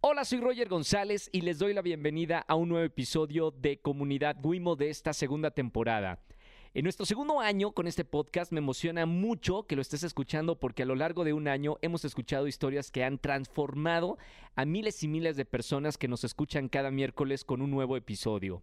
Hola, soy Roger González y les doy la bienvenida a un nuevo episodio de Comunidad Wimo de esta segunda temporada. En nuestro segundo año con este podcast me emociona mucho que lo estés escuchando porque a lo largo de un año hemos escuchado historias que han transformado a miles y miles de personas que nos escuchan cada miércoles con un nuevo episodio.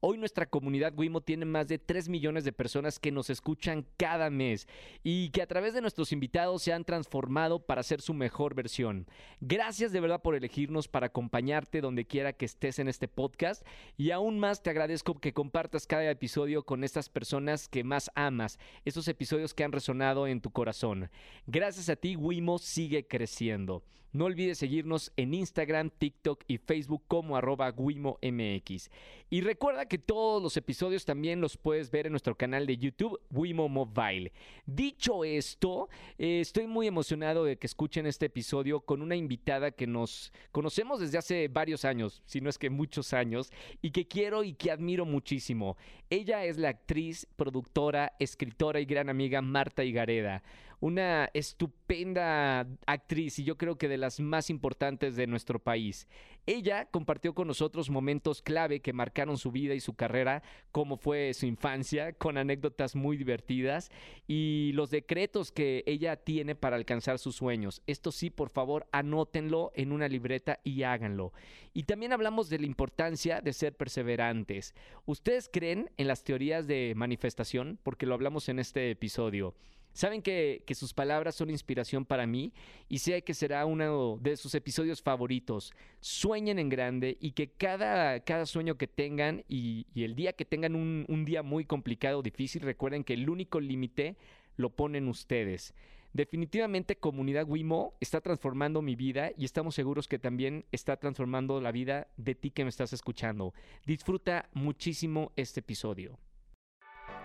Hoy nuestra comunidad Wimo tiene más de 3 millones de personas que nos escuchan cada mes y que a través de nuestros invitados se han transformado para ser su mejor versión. Gracias de verdad por elegirnos para acompañarte donde quiera que estés en este podcast y aún más te agradezco que compartas cada episodio con estas personas que más amas, esos episodios que han resonado en tu corazón. Gracias a ti Wimo sigue creciendo. No olvides seguirnos en Instagram, TikTok y Facebook como WimoMX. Y recuerda que todos los episodios también los puedes ver en nuestro canal de YouTube, Wimo Mobile. Dicho esto, eh, estoy muy emocionado de que escuchen este episodio con una invitada que nos conocemos desde hace varios años, si no es que muchos años, y que quiero y que admiro muchísimo. Ella es la actriz, productora, escritora y gran amiga Marta Higareda una estupenda actriz y yo creo que de las más importantes de nuestro país. Ella compartió con nosotros momentos clave que marcaron su vida y su carrera, como fue su infancia, con anécdotas muy divertidas y los decretos que ella tiene para alcanzar sus sueños. Esto sí, por favor, anótenlo en una libreta y háganlo. Y también hablamos de la importancia de ser perseverantes. ¿Ustedes creen en las teorías de manifestación? Porque lo hablamos en este episodio. Saben que, sus palabras son inspiración para mí y sé que será uno de sus episodios favoritos. Sueñen en grande y que cada, cada sueño que tengan y, el día que tengan un, un día muy complicado, difícil, recuerden que el único límite lo ponen ustedes. Definitivamente Comunidad Wimo está transformando mi vida y estamos seguros que también está transformando la vida de ti que me estás escuchando. Disfruta muchísimo este episodio.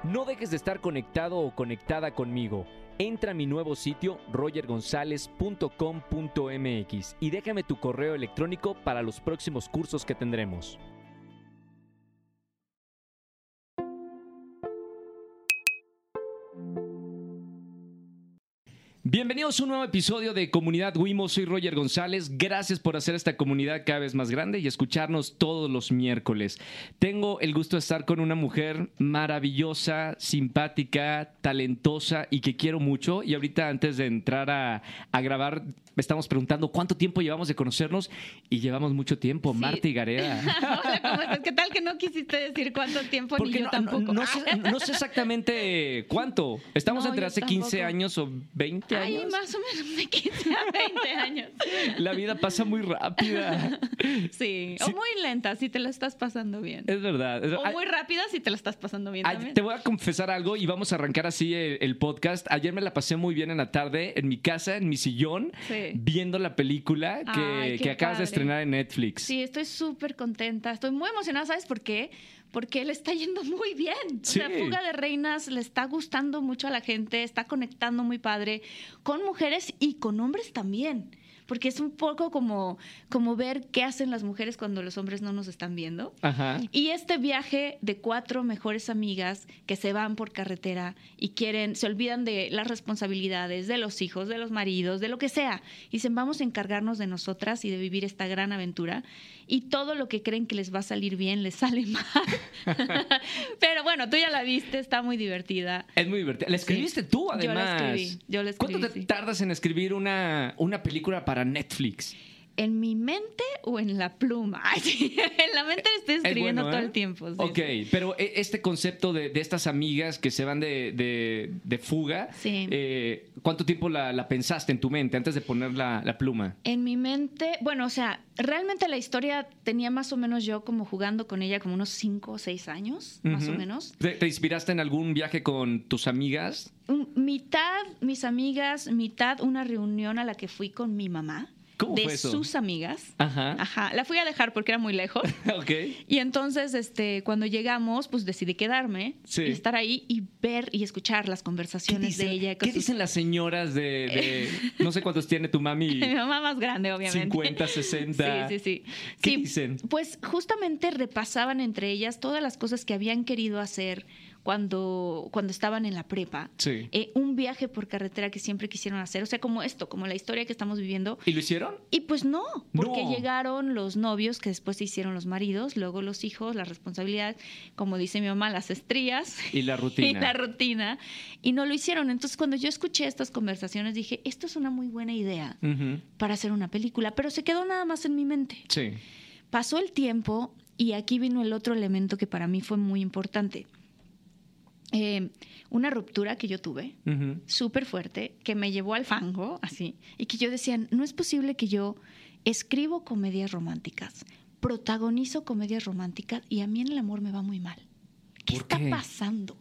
No dejes de estar conectado o conectada conmigo. Entra a mi nuevo sitio rogergonzalez.com.mx y déjame tu correo electrónico para los próximos cursos que tendremos. Bienvenidos a un nuevo episodio de Comunidad Wimo. Soy Roger González. Gracias por hacer esta comunidad cada vez más grande y escucharnos todos los miércoles. Tengo el gusto de estar con una mujer maravillosa, simpática, talentosa y que quiero mucho. Y ahorita antes de entrar a, grabar, me estamos preguntando cuánto tiempo llevamos de conocernos y llevamos mucho tiempo. Marta y Gareda. Hola, ¿cómo estás? ¿Qué tal que no quisiste decir cuánto tiempo? Porque ni yo tampoco. No, sé, exactamente cuánto. Estamos entre hace 15 años o 20 Ay, más o menos de 15 a 20 años. La vida pasa muy rápida. Sí, o muy lenta si te la estás pasando bien. Es verdad. O muy rápida si te la estás pasando bien. también. Te voy a confesar algo y vamos a arrancar así el, podcast. Ayer me la pasé muy bien en la tarde en mi casa, en mi sillón, viendo la película que, que acabas de estrenar en Netflix. Sí, estoy súper contenta. Estoy muy emocionada. ¿Sabes por qué? porque le está yendo muy bien. La Fuga de Reinas le está gustando mucho a la gente, está conectando muy padre con mujeres y con hombres también porque es un poco como, como ver qué hacen las mujeres cuando los hombres no nos están viendo. Y este viaje de cuatro mejores amigas que se van por carretera y quieren, se olvidan de las responsabilidades, de los hijos, de los maridos, de lo que sea, y dicen, vamos a encargarnos de nosotras y de vivir esta gran aventura. Y todo lo que creen que les va a salir bien les sale mal. Pero bueno, tú ya la viste, está muy divertida. Es muy divertida. ¿La escribiste tú, además? Yo la escribí. Yo la escribí ¿Cuánto te tardas en escribir una, una película para Netflix? ¿En mi mente o en la pluma? en la mente estoy escribiendo todo el ¿eh? tiempo. ok, pero e, este concepto de, estas amigas que se van de, fuga, eh, ¿cuánto tiempo la, pensaste en tu mente antes de poner la, pluma? En mi mente, bueno, o sea, realmente la historia tenía más o menos yo como jugando con ella como unos 5 o 6 años, más o menos. ¿Te, inspiraste en algún viaje con tus amigas? mitad mis amigas, mitad una reunión a la que fui con mi mamá de sus amigas. Ajá. Ajá. La fui a dejar porque era muy lejos. ok. Y entonces, este, cuando llegamos, pues decidí quedarme y estar ahí y ver y escuchar las conversaciones de ella. ¿Qué dicen las señoras de, no sé cuántos tiene tu mami? Mi mamá más grande, obviamente. 50, 60. Sí, sí, sí. ¿Qué dicen? Pues justamente repasaban entre ellas todas las cosas que habían querido hacer cuando, cuando estaban en la prepa. Sí. Eh, un viaje por carretera que siempre quisieron hacer, o sea, como esto, como la historia que estamos viviendo. ¿Y lo hicieron? Y pues no, porque No. llegaron los novios que después se hicieron los maridos, luego los hijos, la responsabilidad, como dice mi mamá, las estrías Y la y rutina. la rutina, y no lo hicieron. Entonces, cuando yo escuché estas conversaciones, dije, esto es una muy buena idea para hacer una película, pero se quedó nada más en mi mente. Sí. Pasó el tiempo y aquí vino el otro elemento que para mí fue muy importante. Eh, una ruptura que yo tuve, súper fuerte, que me llevó al fango, así, y que yo decía, no es posible que yo escribo comedias románticas, protagonizo comedias románticas y a mí en el amor me va muy mal. ¿Qué ¿Por está qué? pasando?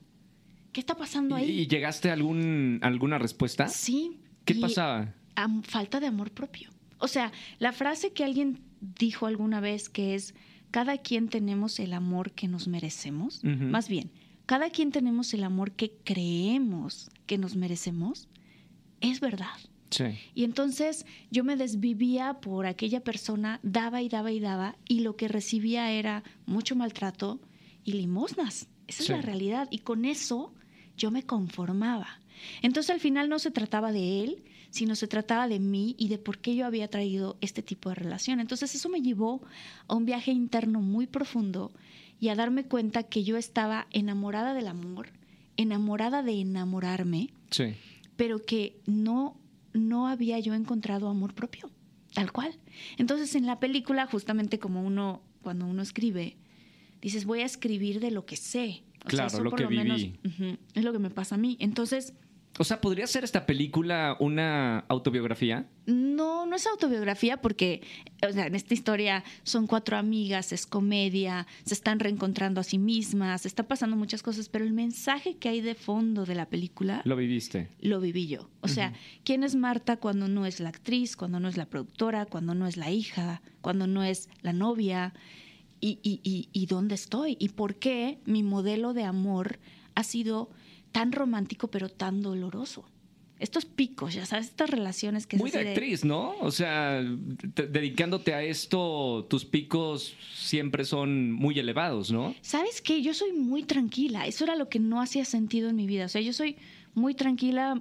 ¿Qué está pasando ¿Y, ahí? y llegaste a algún, alguna respuesta? Sí. ¿Qué pasaba? am- falta de amor propio. O sea, la frase que alguien dijo alguna vez que es, cada quien tenemos el amor que nos merecemos, más bien, cada quien tenemos el amor que creemos que nos merecemos, es verdad. Sí. Y entonces yo me desvivía por aquella persona, daba y daba y daba, y lo que recibía era mucho maltrato y limosnas. Esa Sí. es la realidad. Y con eso yo me conformaba. Entonces al final no se trataba de él, sino se trataba de mí y de por qué yo había traído este tipo de relación. Entonces eso me llevó a un viaje interno muy profundo y a darme cuenta que yo estaba enamorada del amor, enamorada de enamorarme, Sí. pero que no, no había yo encontrado amor propio, tal cual. Entonces en la película, justamente como uno, cuando uno escribe, dices, voy a escribir de lo que sé. Claro, eso lo que viví. es lo que me pasa a mí. Entonces, O sea, ¿podría ser esta película una autobiografía? no, no es autobiografía porque, o sea, en esta historia son cuatro amigas, es comedia, se están reencontrando a sí mismas, está pasando muchas cosas, pero el mensaje que hay de fondo de la película Lo viviste. lo viví yo. O sea, ¿quién es Marta cuando no es la actriz, cuando no es la productora, cuando no es la hija, cuando no es la novia? ¿Y, y, y, y dónde estoy? ¿Y por qué mi modelo de amor ha sido tan romántico pero tan doloroso? Estos picos, ya sabes, estas relaciones que Muy de actriz, ¿no? O sea, te- dedicándote a esto, tus picos siempre son muy elevados, ¿no? ¿Sabes qué? Yo soy muy tranquila. Eso era lo que no hacía sentido en mi vida. O sea, yo soy muy tranquila.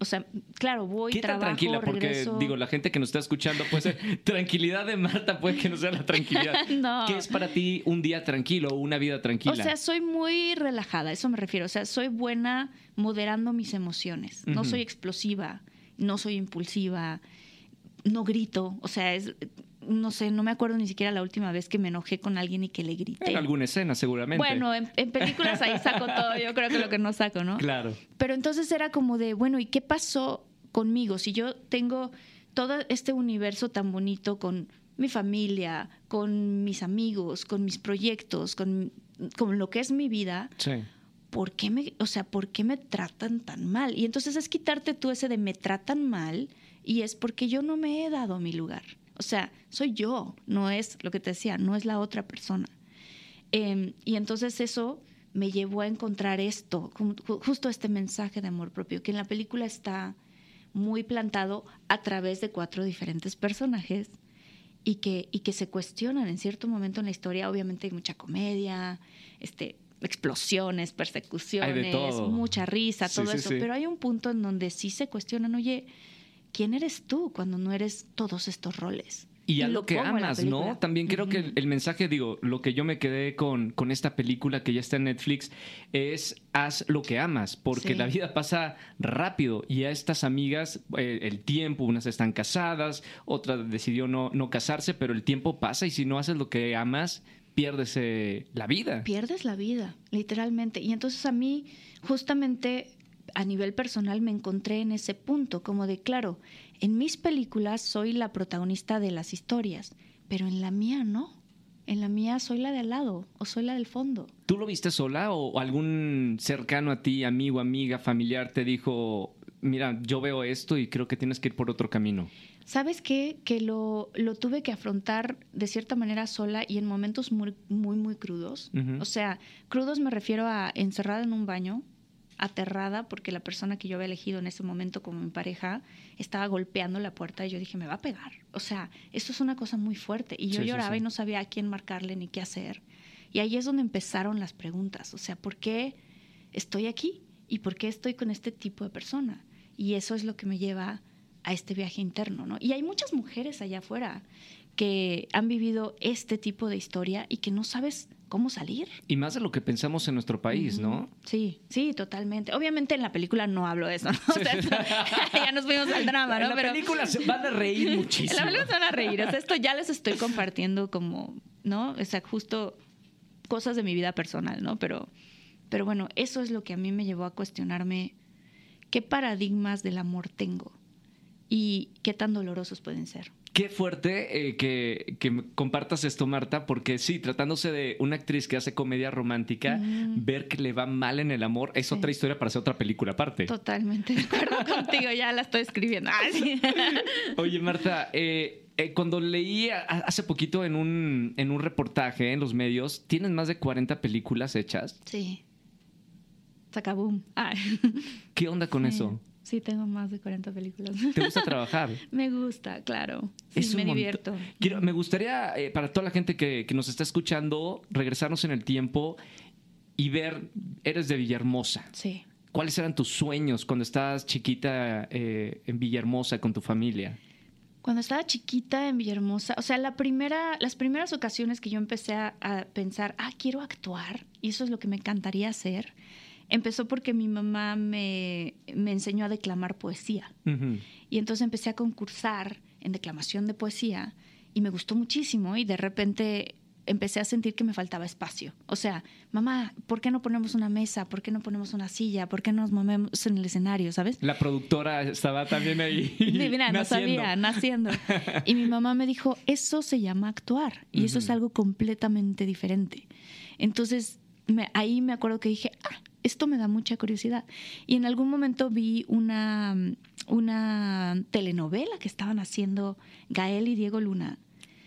O sea, claro, voy, ¿Qué tan trabajo, tranquila? Porque, regreso. digo, la gente que nos está escuchando puede ser tranquilidad de Marta, puede que no sea la tranquilidad. No. ¿Qué es para ti un día tranquilo o una vida tranquila? O sea, soy muy relajada, eso me refiero. O sea, soy buena moderando mis emociones. No soy explosiva, no soy impulsiva, no grito. O sea, es, no sé, no me acuerdo ni siquiera la última vez que me enojé con alguien y que le grité. en alguna escena, seguramente. Bueno, en, en películas ahí saco todo, yo creo que lo que no saco, ¿no? Claro. Pero entonces era como de, bueno, ¿y qué pasó conmigo? Si yo tengo todo este universo tan bonito con mi familia, con mis amigos, con mis proyectos, con, con lo que es mi vida, Sí. ¿por qué me, o sea, ¿por qué me tratan tan mal? Y entonces es quitarte tú ese de me tratan mal y es porque yo no me he dado mi lugar. O sea, soy yo, no es lo que te decía, no es la otra persona. Eh, y entonces eso me llevó a encontrar esto, ju- ju- justo este mensaje de amor propio, que en la película está muy plantado a través de cuatro diferentes personajes y que, y que se cuestionan en cierto momento en la historia. Obviamente hay mucha comedia, este, explosiones, persecuciones, mucha risa, Sí, todo sí, eso. sí. Pero hay un punto en donde sí se cuestionan, oye, ¿quién eres tú cuando no eres todos estos roles? Y a lo lo que amas, ¿no? También creo que el, mensaje, digo, lo que yo me quedé con, con esta película que ya está en Netflix es haz lo que amas, porque Sí. la vida pasa rápido y a estas amigas eh, el tiempo, unas están casadas, otra decidió no, no casarse, pero el tiempo pasa y si no haces lo que amas, pierdes eh, la vida. pierdes la vida, literalmente. Y entonces a mí, justamente a nivel personal, me encontré en ese punto, como de, claro, en mis películas soy la protagonista de las historias, pero en la mía no. En la mía soy la de al lado o soy la del fondo. ¿Tú lo viste sola o algún cercano a ti, amigo, amiga, familiar, te dijo, mira, yo veo esto y creo que tienes que ir por otro camino? ¿Sabes qué? Que lo, lo tuve que afrontar de cierta manera sola y en momentos muy, muy, muy crudos. O sea, crudos me refiero a encerrada en un baño, aterrada porque la persona que yo había elegido en ese momento como mi pareja estaba golpeando la puerta y yo dije, me va a pegar. O sea, esto es una cosa muy fuerte. Y yo Sí, sí, lloraba sí. y no sabía a quién marcarle ni qué hacer. Y ahí es donde empezaron las preguntas. O sea, ¿por qué, estoy aquí y por qué estoy con este tipo de persona. Y eso es lo que me lleva a este viaje interno, ¿no? Y hay muchas mujeres allá afuera que han vivido este tipo de historia y que no sabes cómo salir. Y más de lo que pensamos en nuestro país, ¿no? Sí, sí, totalmente. Obviamente en la película no hablo de eso, ¿no? O sea, ya nos fuimos al drama, ¿no? En la película se van a reír muchísimo. En la película se van a reír. O sea, esto ya les estoy compartiendo como, ¿no? O sea, justo cosas de mi vida personal, ¿no? Pero, pero bueno, eso es lo que a mí me llevó a cuestionarme qué paradigmas del amor tengo y qué tan dolorosos pueden ser. Qué fuerte eh, que, que, compartas esto, Marta, porque sí, tratándose de una actriz que hace comedia romántica, ver que le va mal en el amor es otra historia para hacer otra película aparte. Totalmente de acuerdo contigo, ya la estoy escribiendo. Oye, Marta, eh, eh, cuando leí hace poquito en un, en un reportaje en los medios, ¿tienes más de 40 películas hechas? Sí. Sacaboom. ¿Qué onda con eso? Sí, tengo más de 40 películas. ¿Te gusta trabajar? me gusta, claro. Sí, me divierto. Quiero, me gustaría, eh, para toda la gente que, que, nos está escuchando, regresarnos en el tiempo y ver, eres de Villahermosa. Sí. ¿Cuáles eran tus sueños cuando estabas chiquita eh, en Villahermosa con tu familia? Cuando estaba chiquita en Villahermosa, o sea, la primera, las primeras ocasiones que yo empecé a, a pensar, ah, quiero actuar, y eso es lo que me encantaría hacer, empezó porque mi mamá me, enseñó a declamar poesía. Y entonces empecé a concursar en declamación de poesía y me gustó muchísimo y de repente empecé a sentir que me faltaba espacio. O sea, mamá, ¿por qué no ponemos una mesa? ¿Por qué no ponemos una silla? ¿Por qué no nos movemos en el escenario? ¿Sabes? La productora estaba también ahí. Mira, no sabía, naciendo. Y mi mamá me dijo, eso se llama actuar y eso es algo completamente diferente. Entonces, ahí me acuerdo que dije, ah, esto me da mucha curiosidad. Y en algún momento vi una, una telenovela que estaban haciendo Gael y Diego Luna.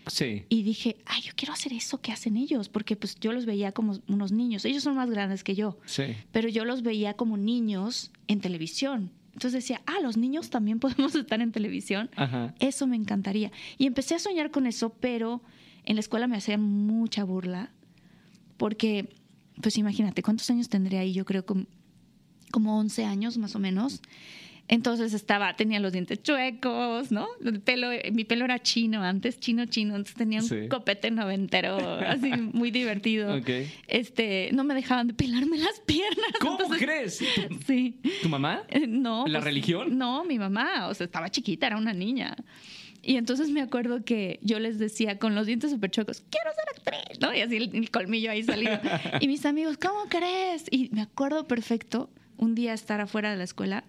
Sí. Y dije, ay, yo quiero hacer eso que hacen ellos, porque pues yo los veía como unos niños. Ellos son más grandes que yo. Sí. Pero yo los veía como niños en televisión. Entonces decía, ah, los niños también podemos estar en televisión. Ajá. Eso me encantaría. Y empecé a soñar con eso, pero en la escuela me hacían mucha burla, porque pues imagínate, ¿cuántos años tendría ahí? Yo creo como, como 11 años más o menos. Entonces estaba, tenía los dientes chuecos, ¿no? El pelo, mi pelo era chino, antes chino, chino, entonces tenía un copete noventero, así muy divertido. Este, no me dejaban de pelarme las piernas. ¿Cómo crees? sí. ¿Tu mamá? Eh, no. ¿La pues, religión? No, mi mamá, o sea, estaba chiquita, era una niña. Y entonces me acuerdo que yo les decía con los dientes súper chocos, quiero ser actriz, ¿no? Y así el, colmillo ahí salido. y mis amigos, ¿cómo crees? Y me acuerdo perfecto un día estar afuera de la escuela,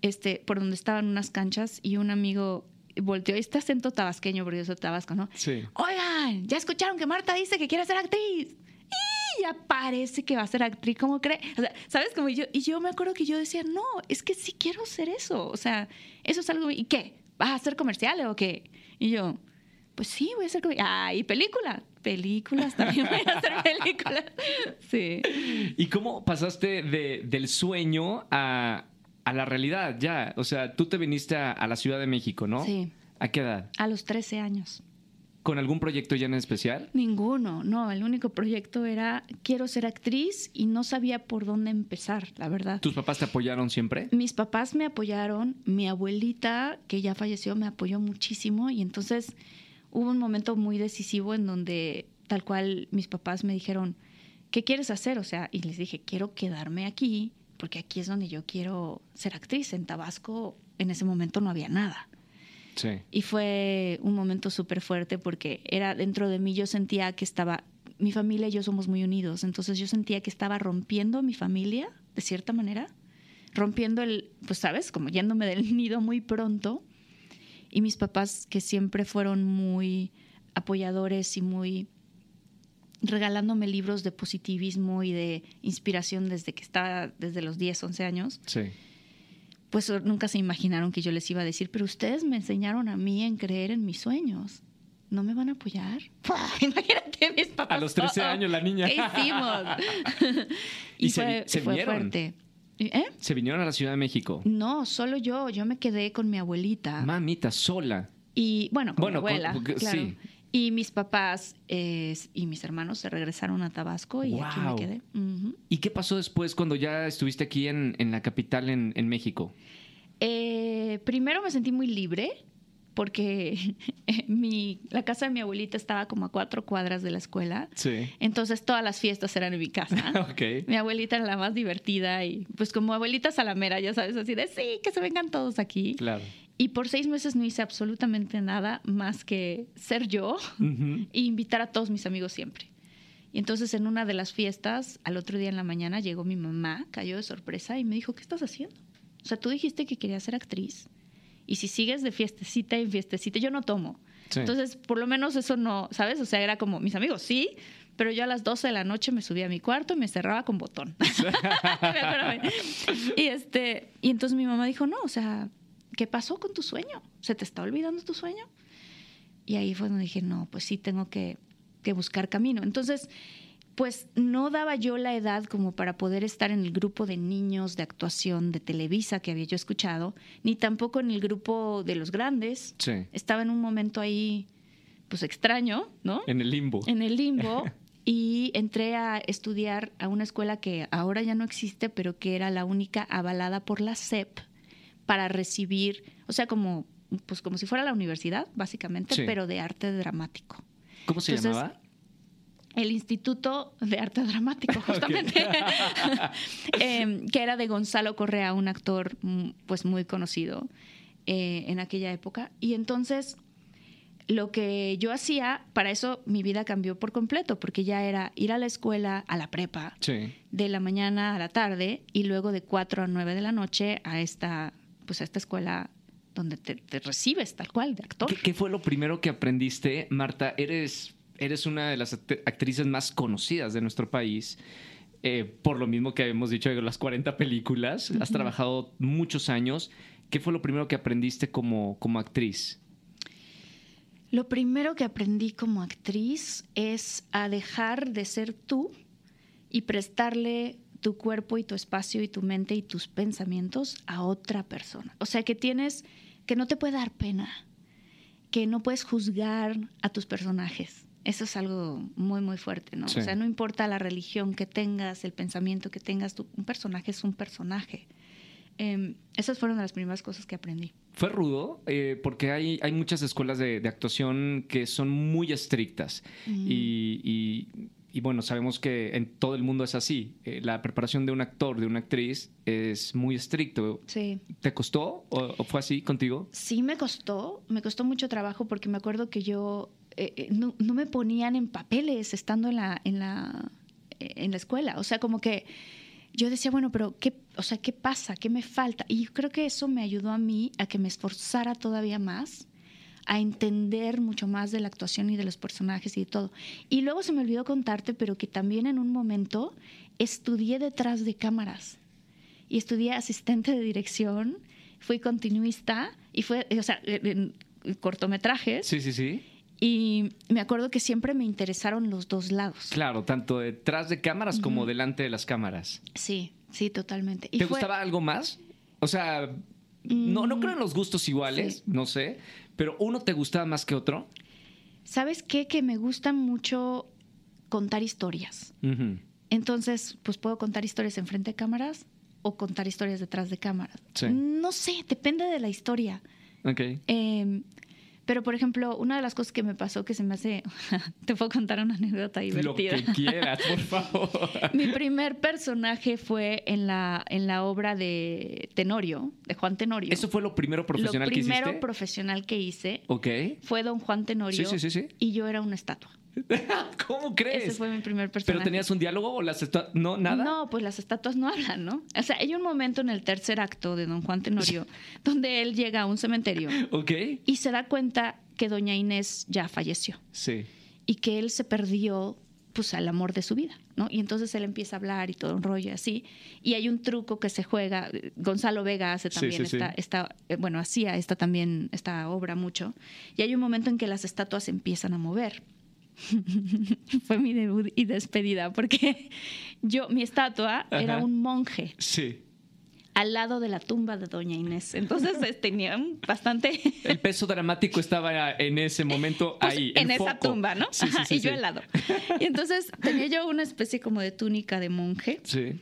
este, por donde estaban unas canchas y un amigo volteó, este acento tabasqueño, porque yo soy tabasco, ¿no? Sí. Oigan, ya escucharon que Marta dice que quiere ser actriz. Y ya parece que va a ser actriz, ¿cómo cree? O sea, ¿sabes? Como yo, y yo me acuerdo que yo decía, no, es que sí quiero ser eso. O sea, eso es algo, ¿y qué? ¿Vas a hacer comerciales o qué? Y yo, pues sí, voy a hacer comerciales. Ah, y películas. Películas, también voy a hacer películas. Sí. ¿Y cómo pasaste de, del sueño a, a, la realidad ya? O sea, tú te viniste a, a la Ciudad de México, ¿no? Sí. ¿A qué edad? A los 13 años. ¿Con algún proyecto ya en especial? Ninguno, no. El único proyecto era quiero ser actriz y no sabía por dónde empezar, la verdad. ¿Tus papás te apoyaron siempre? Mis papás me apoyaron. Mi abuelita, que ya falleció, me apoyó muchísimo y entonces hubo un momento muy decisivo en donde tal cual mis papás me dijeron, ¿qué quieres hacer? O sea, y les dije, quiero quedarme aquí porque aquí es donde yo quiero ser actriz. En Tabasco en ese momento no había nada. Y fue un momento súper fuerte porque era dentro de mí, yo sentía que estaba, mi familia y yo somos muy unidos, entonces yo sentía que estaba rompiendo mi familia, de cierta manera, rompiendo el, pues sabes, como yéndome del nido muy pronto. Y mis papás, que siempre fueron muy apoyadores y muy regalándome libros de positivismo y de inspiración desde que estaba, desde los 10, 11 años. Sí pues nunca se imaginaron que yo les iba a decir, pero ustedes me enseñaron a mí en creer en mis sueños. ¿No me van a apoyar? Imagínate mis papás. A los 13 años la niña. ¿Qué hicimos? y, fue, se, fuerte. ¿Eh? ¿Se vinieron a la Ciudad de México? No, solo yo. Yo me quedé con mi abuelita. Mamita, sola. Y bueno, con mi abuela. claro. Sí. Y mis papás y mis hermanos se regresaron a Tabasco y aquí me quedé. ¿Y qué pasó después cuando ya estuviste aquí en, la capital en, en México? Eh, primero me sentí muy libre porque mi, la casa de mi abuelita estaba como a cuatro cuadras de la escuela. Sí. Entonces todas las fiestas eran en mi casa. okay. Mi abuelita era la más divertida y pues como abuelita salamera, ya sabes, así de sí, que se vengan todos aquí. Claro. Y por seis meses no hice absolutamente nada más que ser yo e invitar a todos mis amigos siempre. Y entonces en una de las fiestas, al otro día en la mañana, llegó mi mamá, cayó de sorpresa y me dijo, ¿qué estás haciendo? O sea, tú dijiste que querías ser actriz y si sigues de fiestecita en fiestecita, yo no tomo. Entonces, por lo menos eso no, ¿sabes? O sea, era como mis amigos, sí, pero yo a las 12 de la noche me subía a mi cuarto y me cerraba con botón. y este, y entonces mi mamá dijo, "No, o sea, ¿qué pasó con tu sueño? ¿Se te está olvidando tu sueño?" Y ahí fue donde dije, "No, pues sí tengo que que buscar camino." Entonces, pues no daba yo la edad como para poder estar en el grupo de niños de actuación de Televisa que había yo escuchado, ni tampoco en el grupo de los grandes. Estaba en un momento ahí, pues extraño, ¿no? En el limbo. En el limbo. y entré a estudiar a una escuela que ahora ya no existe, pero que era la única avalada por la SEP para recibir, o sea, como, pues como si fuera la universidad, básicamente, pero de arte dramático. ¿Cómo se llamaba? el Instituto de Arte Dramático, justamente, em, que era de Gonzalo Correa, un actor mm, pues muy conocido eh, en aquella época. Y entonces lo que yo hacía, para eso mi vida cambió por completo, porque ya era ir a la escuela, a la prepa, de la mañana a la tarde y luego de 4 a 9 de la noche a esta, pues a esta escuela donde te, recibes tal cual de actor. ¿Qué, fue lo primero que aprendiste, Marta? Eres eres una de las actrices más conocidas de nuestro país. Eh, por lo mismo que hemos dicho de las 40 películas, has trabajado muchos años. ¿Qué fue lo primero que aprendiste como, como actriz? Lo primero que aprendí como actriz es a dejar de ser tú y prestarle tu cuerpo y tu espacio y tu mente y tus pensamientos a otra persona. O sea, que tienes, que no te puede dar pena, que no puedes juzgar a tus personajes, eso es algo muy, muy fuerte, ¿no? O sea, no importa la religión que tengas, el pensamiento que tengas, un personaje es un personaje. Em, esas fueron las primeras cosas que aprendí. Fue rudo, eh, porque hay, hay muchas escuelas de, actuación que son muy estrictas. y, y, bueno, sabemos que en todo el mundo es así. Eh, la preparación de un actor, de una actriz, es muy estricto. Sí. ¿Te costó o, fue así contigo? Sí, me costó. Me costó mucho trabajo porque me acuerdo que yo eh, eh, no, me ponían en papeles estando en la, en la, en la escuela. O sea, como que yo decía, bueno, pero ¿qué, o sea, ¿qué pasa? ¿Qué me falta? Y yo creo que eso me ayudó a mí a que me esforzara todavía más, a entender mucho más de la actuación y de los personajes y de todo. Y luego se me olvidó contarte, pero que también en un momento estudié detrás de cámaras y estudié asistente de dirección, fui continuista y fue, o sea, en cortometrajes. Sí, sí, sí y me acuerdo que siempre me interesaron los dos lados. Claro, tanto detrás de cámaras como delante de las cámaras. Sí, sí, totalmente. ¿Te gustaba algo más? O sea, no, no creo en los gustos iguales, no sé, pero uno te gustaba más que otro. ¿Sabes qué? Que me gusta mucho contar historias. Entonces, pues puedo contar historias enfrente de cámaras o contar historias detrás de cámaras. No sé, depende de la historia. Ok. Eh, pero, por ejemplo, una de las cosas que me pasó que se me hace. Te puedo contar una anécdota divertida. Lo que quieras, por favor. Mi primer personaje fue en la, en la obra de Tenorio, de Juan Tenorio. ¿Eso fue lo primero profesional que hiciste? Lo primero profesional que hice. Ok. Fue Don Juan Tenorio. Sí, sí, sí. Y yo era una estatua. ¿Cómo crees? Ese fue mi primer personaje. ¿Pero tenías un diálogo o las estatuas? No, nada. No, pues las estatuas no hablan, ¿no? O sea, hay un momento en el tercer acto de Don Juan Tenorio donde él llega a un cementerio. Ok. Y se da cuenta que Doña Inés ya falleció. Sí. Y que él se perdió pues al amor de su vida, ¿no? Y entonces él empieza a hablar y todo un rollo así. Y hay un truco que se juega, Gonzalo Vega hace también esta, eh, bueno, hacía esta también, esta obra mucho. Y hay un momento en que las estatuas empiezan a mover. Fue mi debut y despedida, porque yo, mi estatua era un monje. Sí. al lado de la tumba de Doña Inés. Entonces tenía bastante... El peso dramático estaba en ese momento pues, ahí. En, esa tumba, ¿no? Sí, sí, y yo al lado. Y entonces tenía yo una especie como de túnica de monje. Sí.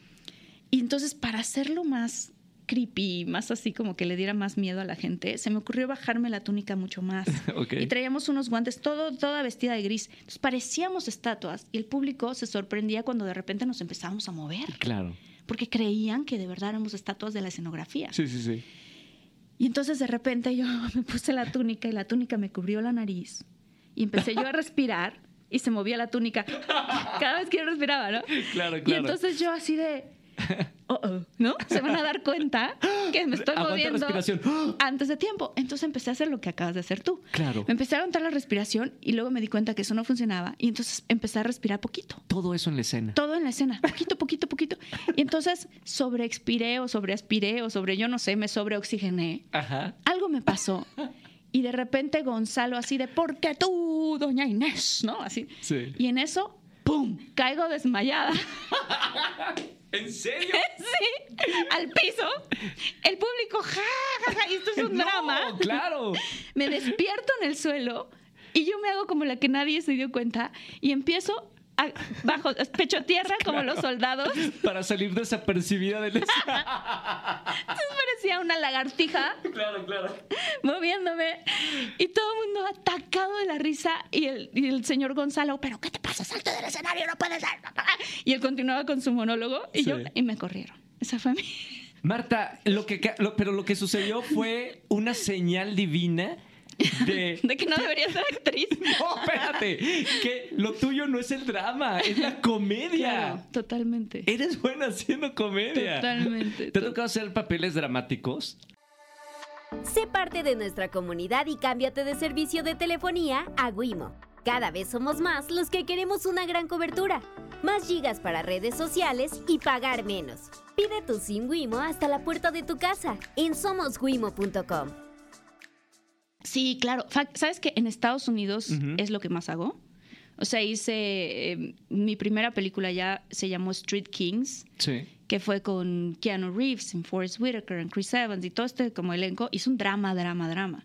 Y entonces para hacerlo más creepy, más así como que le diera más miedo a la gente, se me ocurrió bajarme la túnica mucho más. Y traíamos unos guantes, todo, toda vestida de gris. Entonces parecíamos estatuas y el público se sorprendía cuando de repente nos empezábamos a mover. Claro porque creían que de verdad éramos estatuas de la escenografía. Sí, sí, sí. Y entonces de repente yo me puse la túnica y la túnica me cubrió la nariz y empecé yo a respirar y se movía la túnica cada vez que yo respiraba, ¿no? Claro, claro. Y entonces yo así de, oh, oh, ¿no? Se van a dar cuenta que me estoy moviendo antes de tiempo. Entonces empecé a hacer lo que acabas de hacer tú. Claro. Me empecé a aguantar la respiración y luego me di cuenta que eso no funcionaba y entonces empecé a respirar poquito. Todo eso en la escena. Todo en la escena, poquito, poquito, poquito. Y entonces sobreexpiré o sobreaspiré o sobre, yo no sé, me sobreoxigené. Ajá. Algo me pasó. Y de repente Gonzalo así de, ¿por qué tú, doña Inés? ¿No? Así. Sí. Y en eso, ¡pum! Caigo desmayada. ¿En serio? sí, al piso. El público, ja, ja, ja, y esto es un drama. Claro. Me despierto en el suelo y yo me hago como la que nadie se dio cuenta y empiezo bajo pecho tierra como los soldados. Para salir desapercibida del Entonces parecía una lagartija. Claro, claro. Moviéndome. Y todo el mundo atacado de la risa. Y el, y el señor Gonzalo, ¿pero qué te pasa? Salte del escenario, no puedes. Y él continuaba con su monólogo. Y yo, y me corrieron. Esa fue mi. Marta, lo que, pero lo que sucedió fue una señal divina de... que no deberías ser actriz. No, espérate. Que lo tuyo no es el drama, es la comedia. totalmente. Eres buena haciendo comedia. Totalmente. ¿Te ha tocado hacer papeles dramáticos? Sé parte de nuestra comunidad y cámbiate de servicio de telefonía a Wimo. Cada vez somos más los que queremos una gran cobertura, más gigas para redes sociales y pagar menos. Pide tu SIM Wimo hasta la puerta de tu casa en somoswimo.com. Sí, claro. ¿Sabes que en Estados Unidos es lo que más hago? O sea, hice em, mi primera película ya se llamó Street Kings, que fue con Keanu Reeves, en Forrest Whitaker, en Chris Evans y todo este como elenco. Hice un drama, drama, drama.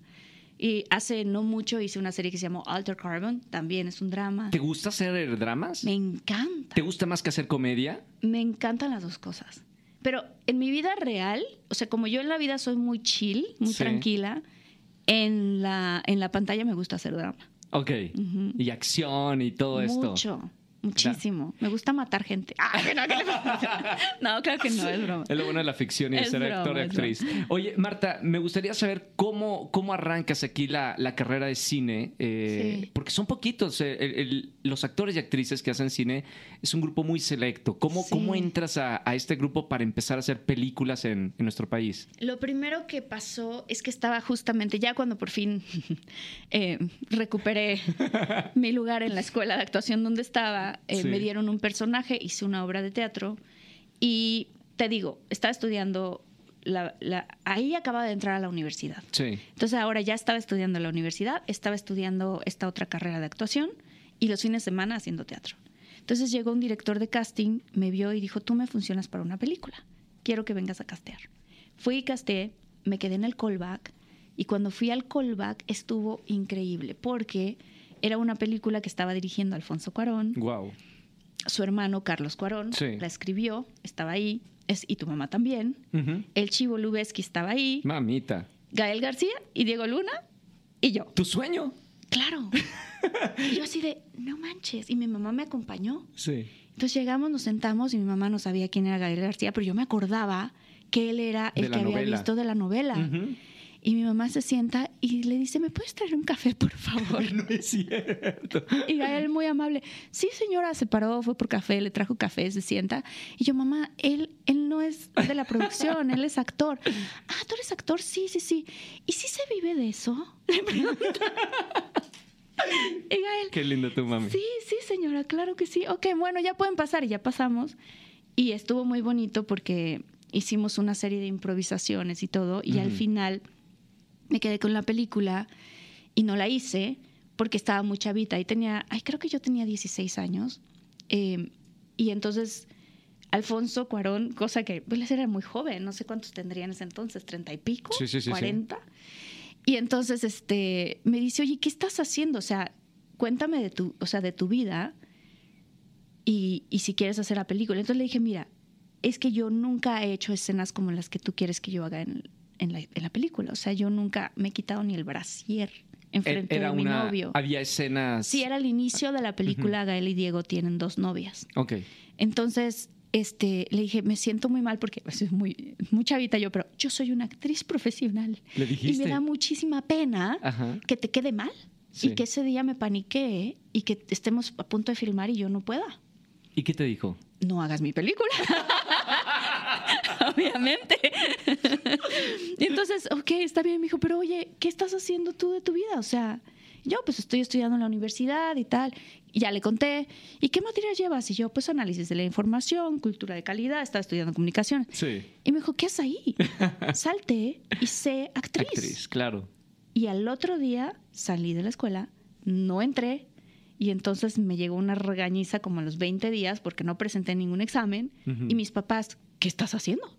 Y hace no mucho hice una serie que se llamó Alter Carbon, también es un drama. ¿Te gusta hacer dramas? Me encanta. ¿Te gusta más que hacer comedia? Me encantan las dos cosas. Pero en mi vida real, o sea, como yo en la vida soy muy chill, muy tranquila, en la, en la pantalla me gusta hacer drama. Ok. Y acción y todo esto. Mucho. Muchísimo. Me gusta matar gente. no, claro que no, es broma. Es lo bueno de la ficción y de ser actor y actriz. Oye, Marta, me gustaría saber cómo, cómo arrancas aquí la, carrera de cine, eh, porque son poquitos. Eh, los actores y actrices que hacen cine es un grupo muy selecto. ¿Cómo, cómo entras a, este grupo para empezar a hacer películas en, nuestro país? Lo primero que pasó es que estaba justamente ya cuando por fin eh, recuperé mi lugar en la escuela de actuación donde estaba eh, me dieron un personaje, hice una obra de teatro y te digo, estaba estudiando, la, ahí acababa de entrar a la universidad. Entonces ahora ya estaba estudiando en la universidad, estaba estudiando esta otra carrera de actuación y los fines de semana haciendo teatro. Entonces llegó un director de casting, me vio y dijo, tú me funcionas para una película, quiero que vengas a castear. Fui y casteé, me quedé en el callback y cuando fui al callback estuvo increíble porque era una película que estaba dirigiendo Alfonso Cuarón. Wow. Su hermano Carlos Cuarón la escribió, estaba ahí, es, y tu mamá también. El Chivo Lubeski estaba ahí. Mamita. Gael García y Diego Luna y yo. ¿Tu sueño? Claro. y yo así de, no manches. Y mi mamá me acompañó. Sí. Entonces llegamos, nos sentamos y mi mamá no sabía quién era Gael García, pero yo me acordaba que él era el que había visto de la novela. Y mi mamá se sienta y le dice, ¿me puedes traer un café, por favor? No es cierto. Y Gael muy amable, sí señora, se paró, fue por café, le trajo café, se sienta. Y yo, mamá, él, él no es de la producción, él es actor. Ah, ¿tú eres actor? Sí, sí, sí. ¿Y si se vive de eso? Le pregunta. Y Gael, Qué linda tu mami. Sí, sí señora, claro que sí. Ok, bueno, ya pueden pasar y ya pasamos. Y estuvo muy bonito porque hicimos una serie de improvisaciones y todo. Y al final me quedé con la película y no la hice porque estaba muy chavita y tenía, ay, creo que yo tenía 16 años. Em, y entonces Alfonso Cuarón, cosa que pues era muy joven, no sé cuántos tendría en ese entonces, treinta y pico, cuarenta. Y entonces este me dice, oye, ¿qué estás haciendo? O sea, cuéntame de tu, o sea, de tu vida y, y si quieres hacer la película. Entonces le dije, mira, es que yo nunca he hecho escenas como las que tú quieres que yo haga en, en, la, en la, película. O sea, yo nunca me he quitado ni el brasier enfrente era de mi novio. Había escenas. Sí, era el inicio de la película. Gael y Diego tienen dos novias. Ok. Entonces, este, le dije, me siento muy mal porque pues, es muy, muy chavita yo, pero yo soy una actriz profesional. ¿Le dijiste? Y me da muchísima pena que te quede mal. Y que ese día me paniqué y que estemos a punto de filmar y yo no pueda. ¿Y qué te dijo? No hagas mi película. Obviamente. y entonces, ok, está bien, me dijo, pero oye, ¿qué estás haciendo tú de tu vida? O sea, yo pues estoy estudiando en la universidad y tal. Y ya le conté, ¿y qué materias llevas? Y yo, pues análisis de la información, cultura de calidad, estaba estudiando comunicación. Sí. Y me dijo, ¿qué haces ahí? Salte y sé actriz. Actriz, claro. Y al otro día salí de la escuela, no entré, y entonces me llegó una regañiza como a los 20 días porque no presenté ningún examen. Y mis papás, ¿qué estás haciendo?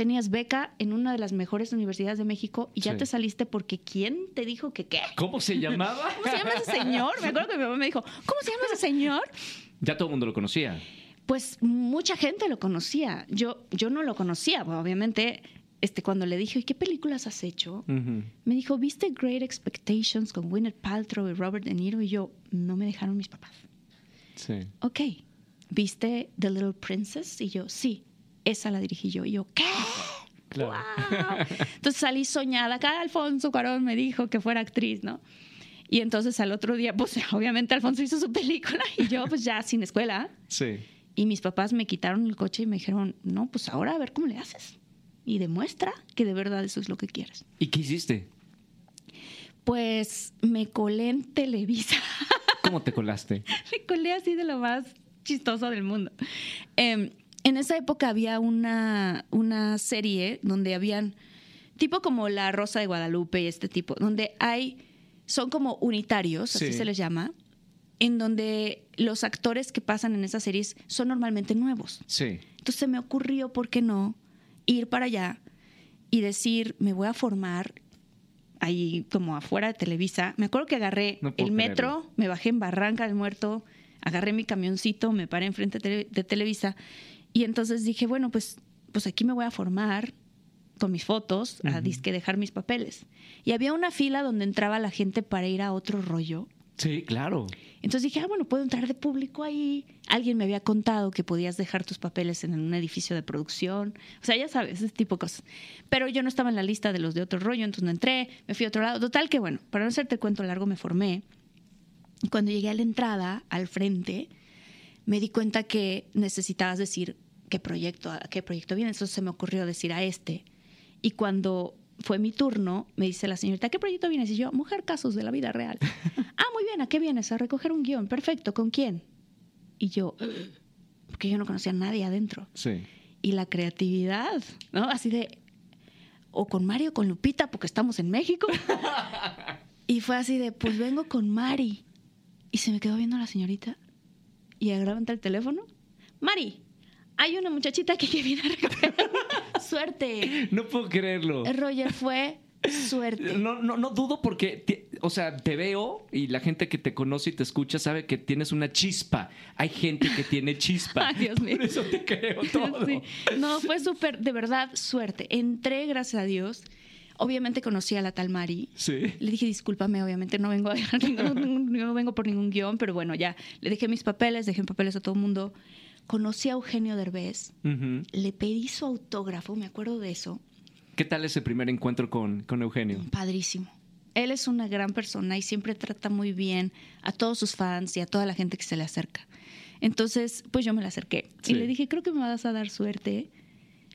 Tenías beca en una de las mejores universidades de México y ya te saliste porque ¿quién te dijo que qué? ¿Cómo se llamaba? ¿Cómo se llama ese señor? Me acuerdo que mi mamá me dijo, ¿cómo se llama ese señor? Ya todo el mundo lo conocía. Pues mucha gente lo conocía. Yo, yo no lo conocía, obviamente este, cuando le dije, ¿y qué películas has hecho? Me dijo, ¿viste Great Expectations con Gwyneth Paltrow y Robert De Niro? Y yo, no me dejaron mis papás. Sí. Ok. ¿Viste The Little Princess? Y yo, sí, esa la dirigí yo. Y yo, ¿qué? Claro. Entonces salí soñada. Acá Alfonso Cuarón me dijo que fuera actriz, ¿no? Y entonces al otro día, pues obviamente Alfonso hizo su película y yo pues ya sin escuela. Sí. Y mis papás me quitaron el coche y me dijeron, no, pues ahora a ver cómo le haces y demuestra que de verdad eso es lo que quieres. ¿Y qué hiciste? Pues me colé en Televisa. ¿Cómo te colaste? me colé así de lo más chistoso del mundo. Em, en esa época había una, una serie donde habían, tipo como La Rosa de Guadalupe y este tipo, donde hay, son como unitarios, así se les llama, en donde los actores que pasan en esas series son normalmente nuevos. Sí. Entonces se me ocurrió, ¿por qué no? ir para allá y decir, me voy a formar ahí como afuera de Televisa. Me acuerdo que agarré el metro, me bajé en Barranca del Muerto, agarré mi camioncito, me paré enfrente de, Televisa y entonces dije, bueno, pues, pues aquí me voy a formar con mis fotos, a disque dejar mis papeles. Y había una fila donde entraba la gente para ir a otro rollo Sí, claro. Entonces dije, ah, bueno, puedo entrar de público ahí. Alguien me había contado que podías dejar tus papeles en un edificio de producción. O sea, ya sabes, ese tipo de cosas. Pero yo no estaba en la lista de los de otro rollo, entonces no entré, me fui a otro lado. Total que, bueno, para no hacerte el cuento largo, me formé. Cuando llegué a la entrada, al frente, me di cuenta que necesitabas decir qué proyecto, a qué proyecto viene. Entonces se me ocurrió decir a este. Y cuando fue mi turno, me dice la señorita, ¿qué proyecto vienes? Y yo, mujer casos de la vida real. ah, muy bien, ¿a qué vienes? A recoger un guion. Perfecto, ¿con quién? Y yo, porque yo no conocía a nadie adentro. Sí. Y la creatividad, ¿no? Así de, o con Mario o con Lupita, porque estamos en México. y fue así de, pues vengo con Mari. Y se me quedó viendo la señorita y levanta el teléfono. Mari, hay una muchachita que viene a recoger. Suerte. No puedo creerlo. Roger fue suerte. No, no, no dudo porque, o sea, te veo y la gente que te conoce y te escucha sabe que tienes una chispa. Hay gente que tiene chispa. Ay, Dios mío. Por eso te creo todo. No, fue súper, de verdad, suerte. Entré, gracias a Dios. Obviamente conocí a la tal Mari. Sí. Le dije, discúlpame, obviamente no vengo a dejar no vengo por ningún guion, pero bueno, ya. Le dejé mis papeles, dejé papeles a todo el mundo conocí a Eugenio Derbez, le pedí su autógrafo, me acuerdo de eso. ¿Qué tal ese primer encuentro con, con Eugenio? Padrísimo. Él es una gran persona y siempre trata muy bien a todos sus fans y a toda la gente que se le acerca. Entonces, pues yo me le acerqué y le dije, creo que me vas a dar suerte.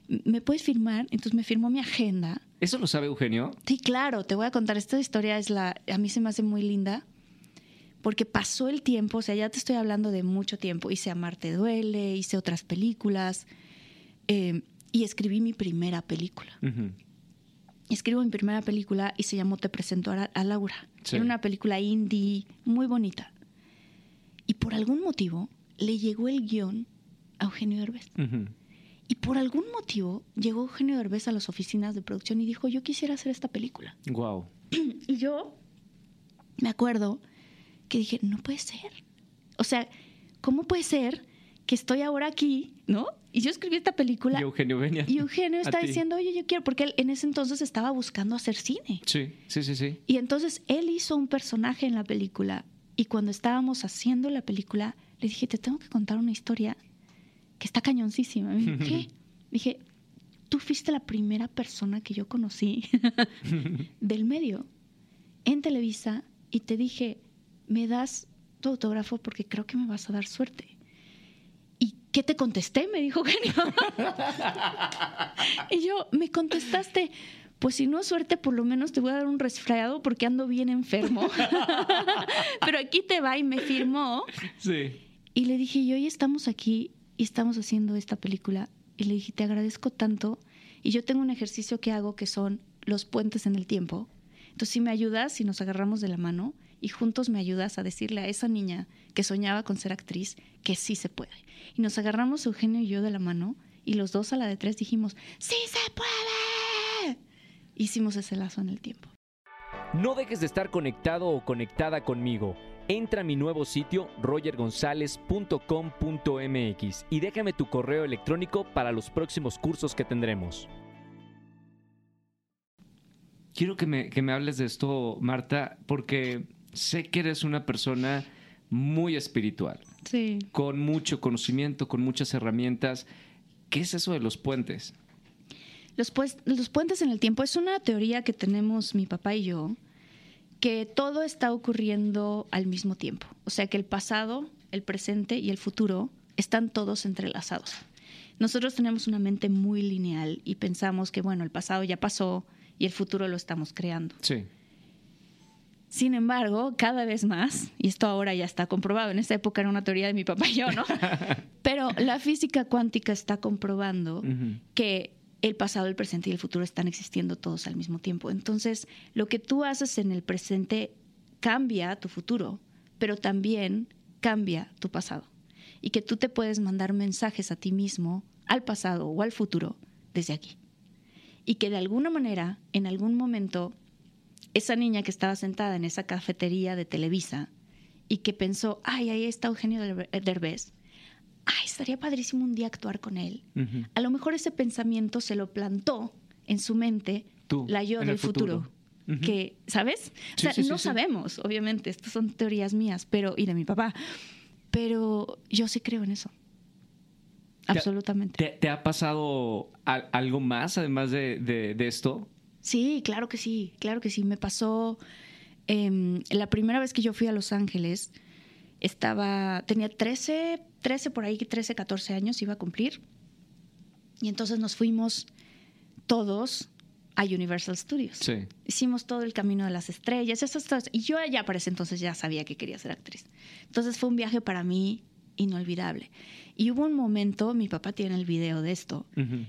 ¿Me puedes firmar? Entonces me firmó mi agenda. ¿Eso lo sabe Eugenio? Sí, claro, te voy a contar. Esta historia es la, a mí se me hace muy linda porque pasó el tiempo, o sea, ya te estoy hablando de mucho tiempo. Hice Amarte Duele, hice otras películas eh, y escribí mi primera película. Escribo mi primera película y se llamó Te presento a, Laura. Era una película indie muy bonita. Y por algún motivo le llegó el guion a Eugenio Derbez. Y por algún motivo llegó Eugenio Derbez a las oficinas de producción y dijo, yo quisiera hacer esta película. Wow. Y yo me acuerdo que dije, no puede ser. O sea, ¿cómo puede ser que estoy ahora aquí, ¿no? Y yo escribí esta película. Y Eugenio venía. Y Eugenio está diciendo, oye, yo quiero, porque él en ese entonces estaba buscando hacer cine. Sí, sí, sí, sí. Y entonces él hizo un personaje en la película. Y cuando estábamos haciendo la película, le dije, te tengo que contar una historia que está cañoncísima. Dije, ¿qué? Dije, tú fuiste la primera persona que yo conocí del medio en Televisa y te dije, me das tu autógrafo porque creo que me vas a dar suerte. ¿Y qué te contesté? Me dijo Genio. y yo, me contestaste, pues si no suerte, por lo menos te voy a dar un resfriado porque ando bien enfermo. Pero aquí te va y me firmó. Sí. Y le dije, y hoy estamos aquí y estamos haciendo esta película. Y le dije, te agradezco tanto. Y yo tengo un ejercicio que hago que son los puentes en el tiempo. Entonces, si me ayudas, si nos agarramos de la mano y juntos me ayudas a decirle a esa niña que soñaba con ser actriz que sí se puede. Y nos agarramos Eugenio y yo de la mano y los dos a la de tres dijimos, ¡Sí se puede! Hicimos ese lazo en el tiempo. No dejes de estar conectado o conectada conmigo. Entra a mi nuevo sitio rogergonzalez.com.mx y déjame tu correo electrónico para los próximos cursos que tendremos. Quiero que me, que me hables de esto, Marta, porque sé que eres una persona muy espiritual. Sí. Con mucho conocimiento, con muchas herramientas. ¿Qué es eso de los puentes? Los, pues, los puentes en el tiempo es una teoría que tenemos mi papá y yo que todo está ocurriendo al mismo tiempo. O sea que el pasado, el presente y el futuro están todos entrelazados. Nosotros tenemos una mente muy lineal y pensamos que, bueno, el pasado ya pasó y el futuro lo estamos creando. Sí. Sin embargo, cada vez más, y esto ahora ya está comprobado, en esta época era una teoría de mi papá y yo, ¿no? Pero la física cuántica está comprobando que el pasado, el presente y el futuro están existiendo todos al mismo tiempo. Entonces, lo que tú haces en el presente cambia tu futuro, pero también cambia tu pasado. Y que tú te puedes mandar mensajes a ti mismo, al pasado o al futuro, desde aquí. Y que de alguna manera, en algún momento, esa niña que estaba sentada en esa cafetería de Televisa y que pensó, ay, ahí está Eugenio Derbez, ay, estaría padrísimo un día actuar con él. A lo mejor ese pensamiento se lo plantó en su mente la yo del futuro. Que, ¿sabes? o sea, no sabemos, obviamente, estas son teorías mías, pero, y de mi papá. Pero yo sí creo en eso. Absolutamente. ¿Te, ha pasado algo más además de, esto? Sí, claro que sí, claro que sí. Me pasó em, la primera vez que yo fui a Los Ángeles, estaba, tenía 13, 13 por ahí, 13, 14 años iba a cumplir. Y entonces nos fuimos todos a Universal Studios. Sí. Hicimos todo el camino de las estrellas, esas cosas. Y yo ya para ese entonces ya sabía que quería ser actriz. Entonces fue un viaje para mí inolvidable. Y hubo un momento, mi papá tiene el video de esto,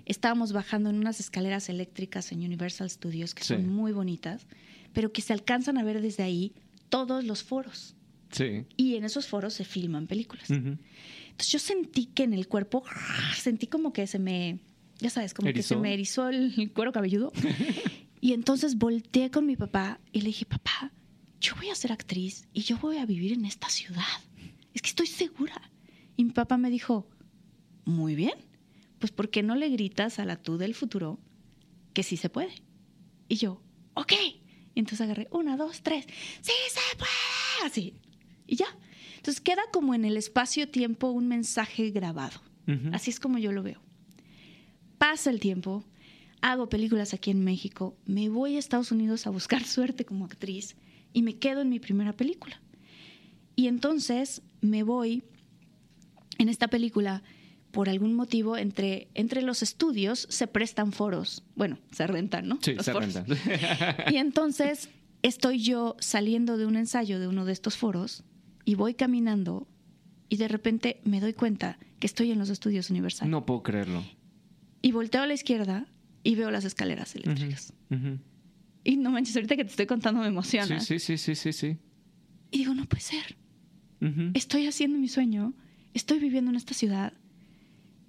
estábamos bajando en unas escaleras eléctricas en Universal Studios que son muy bonitas, pero que se alcanzan a ver desde ahí todos los foros. Y en esos foros se filman películas. Entonces yo sentí que en el cuerpo, sentí como que se me, ya sabes, como que se me erizó el cuero cabelludo. y entonces volteé con mi papá y le dije, papá, yo voy a ser actriz y yo voy a vivir en esta ciudad. Es que estoy segura. Y mi papá me dijo, muy bien, pues ¿por qué no le gritas a la tú del futuro que sí se puede? Y yo, ok. Y entonces agarré, una, dos, tres, sí se puede. Así, y ya. Entonces queda como en el espacio-tiempo un mensaje grabado. Así es como yo lo veo. Pasa el tiempo, hago películas aquí en México, me voy a Estados Unidos a buscar suerte como actriz y me quedo en mi primera película. Y entonces me voy en esta película, por algún motivo, entre, entre los estudios se prestan foros. Bueno, se rentan, ¿no? Sí, se rentan. y entonces estoy yo saliendo de un ensayo de uno de estos foros y voy caminando y de repente me doy cuenta que estoy en los estudios Universal. No puedo creerlo. Y volteo a la izquierda y veo las escaleras eléctricas. Y no manches, ahorita que te estoy contando me emociona. Sí, sí, sí, sí, sí. Y digo, no puede ser. Estoy haciendo mi sueño, estoy viviendo en esta ciudad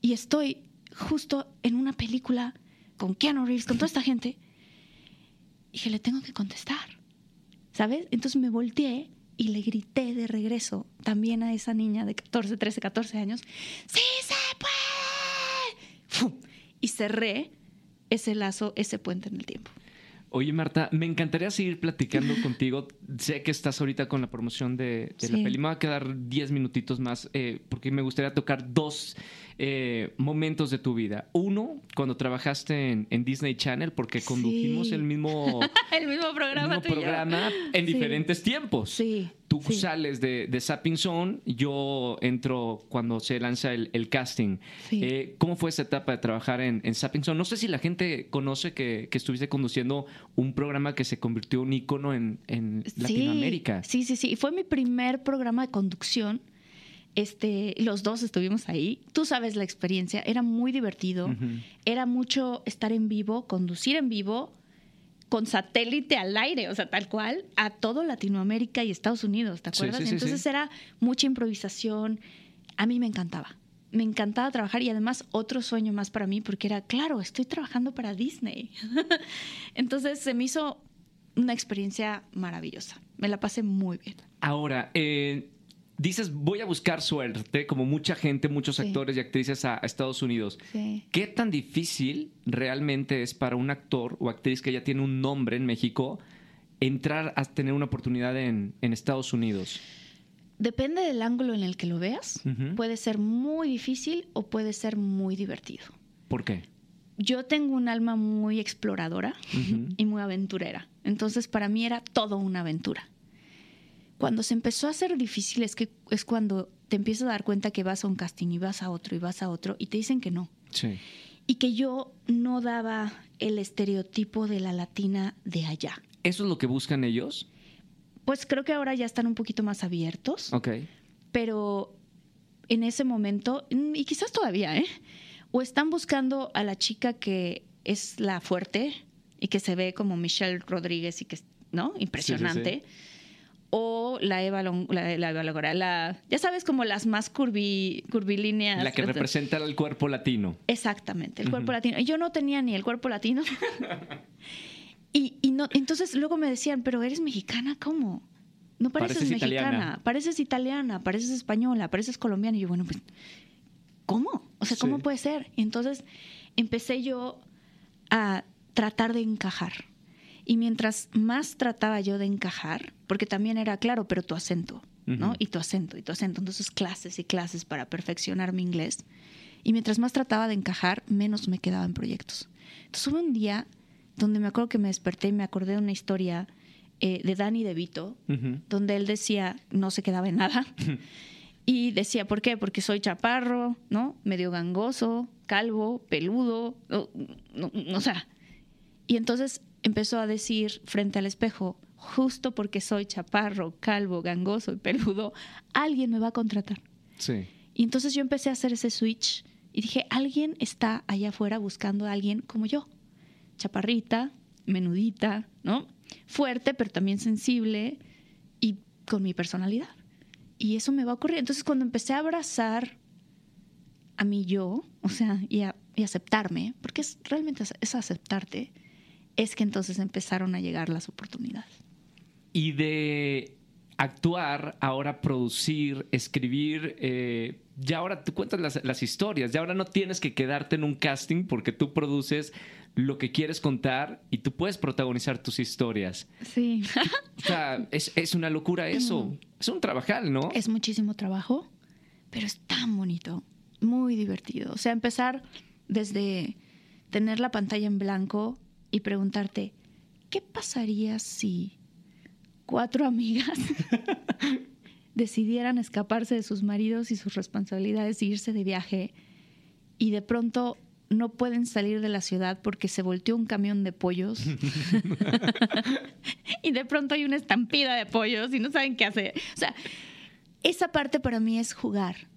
y estoy justo en una película con Keanu Reeves, con toda esta gente, y que le tengo que contestar, ¿sabes? Entonces me volteé y le grité de regreso también a esa niña de 14, 13, 14 años, ¡Sí se puede! Y cerré ese lazo, ese puente en el tiempo. Oye, Marta, me encantaría seguir platicando contigo. Sé que estás ahorita con la promoción de, la peli. Me va a quedar 10 minutitos más eh, porque me gustaría tocar dos eh, momentos de tu vida. Uno, cuando trabajaste en, Disney Channel, porque condujimos el mismo, el mismo programa, programa en diferentes tiempos. Sí. Tú sales de, de Sapping Zone, yo entro cuando se lanza el, casting. Eh, ¿Cómo fue esa etapa de trabajar en, en Sapping Zone? No sé si la gente conoce que, estuviste conduciendo un programa que se convirtió en un ícono en, en Latinoamérica. Sí, sí, sí. Fue mi primer programa de conducción este, los dos estuvimos ahí. Tú sabes la experiencia, era muy divertido. Era mucho estar en vivo, conducir en vivo, con satélite al aire, o sea, tal cual, a todo Latinoamérica y Estados Unidos, ¿te acuerdas? Entonces era mucha improvisación. A mí me encantaba. Me encantaba trabajar y además otro sueño más para mí porque era, claro, estoy trabajando para Disney. Entonces se me hizo una experiencia maravillosa. Me la pasé muy bien. Ahora, eh, dices, voy a buscar suerte, como mucha gente, muchos actores y actrices a, Estados Unidos. ¿Qué tan difícil realmente es para un actor o actriz que ya tiene un nombre en México entrar a tener una oportunidad en, Estados Unidos? Depende del ángulo en el que lo veas. Puede ser muy difícil o puede ser muy divertido. ¿Por qué? Yo tengo un alma muy exploradora y muy aventurera. Entonces, para mí era todo una aventura. Cuando se empezó a hacer difícil es que es cuando te empiezas a dar cuenta que vas a un casting y vas a otro y vas a otro y te dicen que no. Sí. Y que yo no daba el estereotipo de la latina de allá. ¿Eso es lo que buscan ellos? Pues creo que ahora ya están un poquito más abiertos. Ok. Pero en ese momento, y quizás todavía, ¿eh? O están buscando a la chica que es la fuerte y que se ve como Michelle Rodríguez y que, ¿no? Impresionante o la Eva, la, la, la, ya sabes, como las más curvilíneas. La que representa el cuerpo latino. Exactamente, el cuerpo latino. Y yo no tenía ni el cuerpo latino. y, y, no, entonces luego me decían, pero eres mexicana, ¿cómo? No pareces, mexicana, pareces italiana, pareces española, pareces colombiana. Y yo, bueno, pues, ¿cómo? O sea, ¿cómo puede ser? Y entonces empecé yo a tratar de encajar y mientras más trataba yo de encajar, porque también era claro, pero tu acento, ¿no? Y tu acento, y tu acento. Entonces, clases y clases para perfeccionar mi inglés. Y mientras más trataba de encajar, menos me quedaba en proyectos. Entonces, hubo un día donde me acuerdo que me desperté y me acordé de una historia eh, de Danny DeVito, donde él decía, no se quedaba en nada. Y decía, ¿por qué? Porque soy chaparro, ¿no? Medio gangoso, calvo, peludo, o sea. Y entonces empezó a decir frente al espejo, justo porque soy chaparro, calvo, gangoso y peludo, alguien me va a contratar. Sí. Y entonces yo empecé a hacer ese switch y dije, alguien está allá afuera buscando a alguien como yo. Chaparrita, menudita, ¿no? Fuerte, pero también sensible y con mi personalidad. Y eso me va a ocurrir. Entonces cuando empecé a abrazar a mí yo, o sea, y, a, aceptarme, porque es realmente es aceptarte, es que entonces empezaron a llegar las oportunidades. Y de actuar, ahora producir, escribir, eh, ya ahora tú cuentas las, historias, ya ahora no tienes que quedarte en un casting porque tú produces lo que quieres contar y tú puedes protagonizar tus historias. Sí. o sea, es, una locura eso. Es un trabajal, ¿no? Es muchísimo trabajo, pero es tan bonito, muy divertido. O sea, empezar desde tener la pantalla en blanco y preguntarte, ¿qué pasaría si cuatro amigas decidieran escaparse de sus maridos y sus responsabilidades e irse de viaje y de pronto no pueden salir de la ciudad porque se volteó un camión de pollos y de pronto hay una estampida de pollos y no saben qué hacer. O sea, esa parte para mí es jugar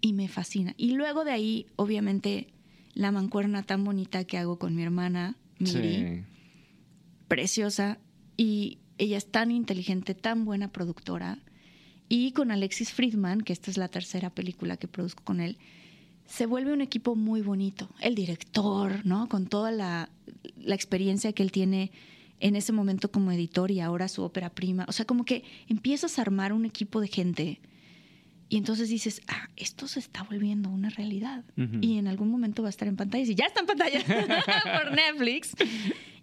y me fascina. Y luego de ahí, obviamente, la mancuerna tan bonita que hago con mi hermana preciosa, y ella es tan inteligente, tan buena productora. Y con Alexis Friedman, que esta es la tercera película que produzco con él, se vuelve un equipo muy bonito. El director, ¿no? Con toda la, la experiencia que él tiene en ese momento como editor y ahora su ópera prima. O sea, como que empiezas a armar un equipo de gente y entonces dices, ah, esto se está volviendo una realidad. Y en algún momento va a estar en pantalla. Y ya está en pantalla por Netflix.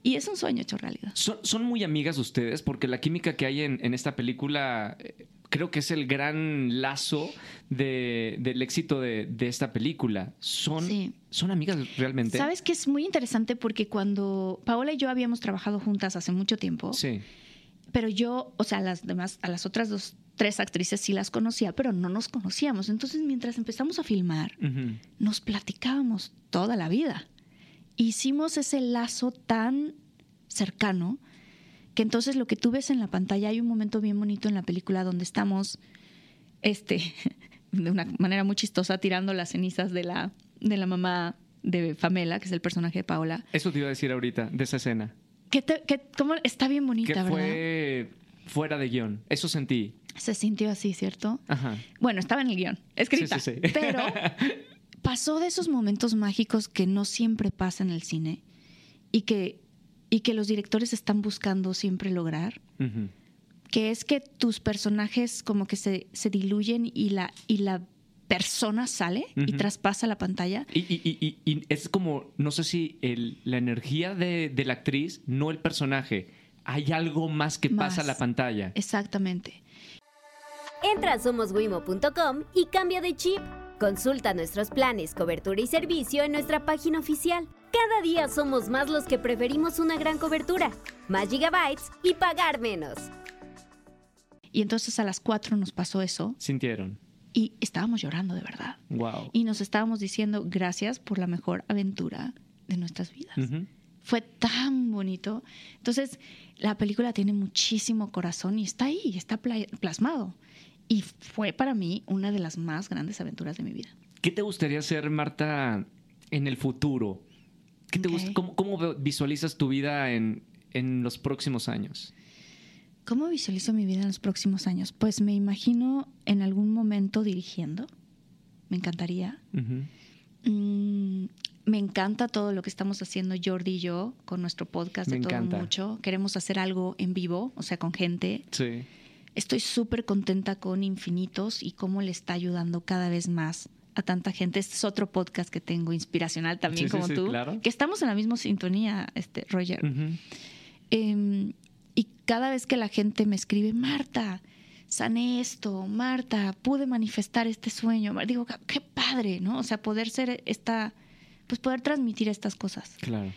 Y es un sueño hecho realidad. ¿Son, muy amigas ustedes? Porque la química que hay en, esta película eh, creo que es el gran lazo del éxito de, esta película. ¿Son, ¿Son amigas realmente? Sabes que es muy interesante porque cuando Paola y yo habíamos trabajado juntas hace mucho tiempo. Sí. Pero yo, o sea, las demás, a las otras dos tres actrices sí las conocía, pero no nos conocíamos. Entonces, mientras empezamos a filmar, nos platicábamos toda la vida. Hicimos ese lazo tan cercano que entonces lo que tú ves en la pantalla, hay un momento bien bonito en la película donde estamos, este, de una manera muy chistosa, tirando las cenizas de la, de la mamá de Famela, que es el personaje de Paola. Eso te iba a decir ahorita, de esa escena. Que, cómo está bien bonita, que ¿verdad? Fue fuera de guion. Eso sentí. Se sintió así, ¿cierto? Ajá. Bueno, estaba en el guion, escrita. Sí, sí, sí. Pero pasó de esos momentos mágicos que no siempre pasa en el cine y que, y que los directores están buscando siempre lograr. Que es que tus personajes como que se, se diluyen y la, y la persona sale y traspasa la pantalla. Y, y, y, es como, no sé si el, la energía de, de, la actriz, no el personaje. Hay algo más que pasa a la pantalla. Exactamente. Entra a somoswimo.com y cambia de chip. Consulta nuestros planes, cobertura y servicio en nuestra página oficial. Cada día somos más los que preferimos una gran cobertura, más gigabytes y pagar menos. Y entonces a las 4 nos pasó eso. Sintieron. Y estábamos llorando de verdad. Wow. Y nos estábamos diciendo gracias por la mejor aventura de nuestras vidas. Fue tan bonito. Entonces, la película tiene muchísimo corazón y está ahí, está plasmado. Y fue para mí una de las más grandes aventuras de mi vida. ¿Qué te gustaría hacer, Marta, en el futuro? ¿Qué te cómo, visualizas tu vida en, los próximos años? ¿Cómo visualizo mi vida en los próximos años? Pues me imagino en algún momento dirigiendo. Me encantaría. Mm, me encanta todo lo que estamos haciendo Jordi y yo con nuestro podcast de todo mucho. Queremos hacer algo en vivo, o sea, con gente. Sí. Estoy súper contenta con Infinitos y cómo le está ayudando cada vez más a tanta gente. Este es otro podcast que tengo, inspiracional también como tú, que estamos en la misma sintonía, este, Roger. Em, y cada vez que la gente me escribe, Marta, sané esto, Marta, pude manifestar este sueño, digo, qué padre, ¿no? O sea, poder ser esta, pues poder transmitir estas cosas. Claro.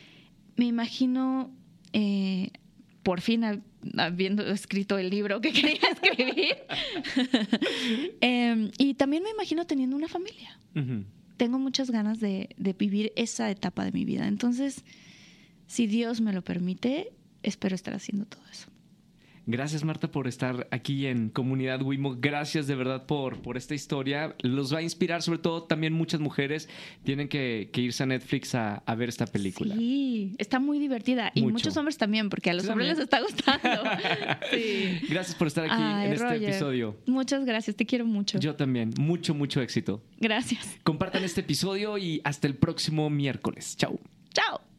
Me imagino eh, por fin habiendo escrito el libro que quería escribir. Em, y también me imagino teniendo una familia. Tengo muchas ganas de, de, vivir esa etapa de mi vida. Entonces, si Dios me lo permite, espero estar haciendo todo eso. Gracias Marta por estar aquí en Comunidad Wimo. Gracias de verdad por, por esta historia. Los va a inspirar, sobre todo también muchas mujeres tienen que, irse a Netflix a, ver esta película. Sí, está muy divertida. Y muchos hombres también, porque a los hombres les está gustando. Gracias por estar aquí en este episodio. Muchas gracias, te quiero mucho. Yo también. Mucho, mucho éxito. Gracias. Compartan este episodio y hasta el próximo miércoles. Chao. Chao.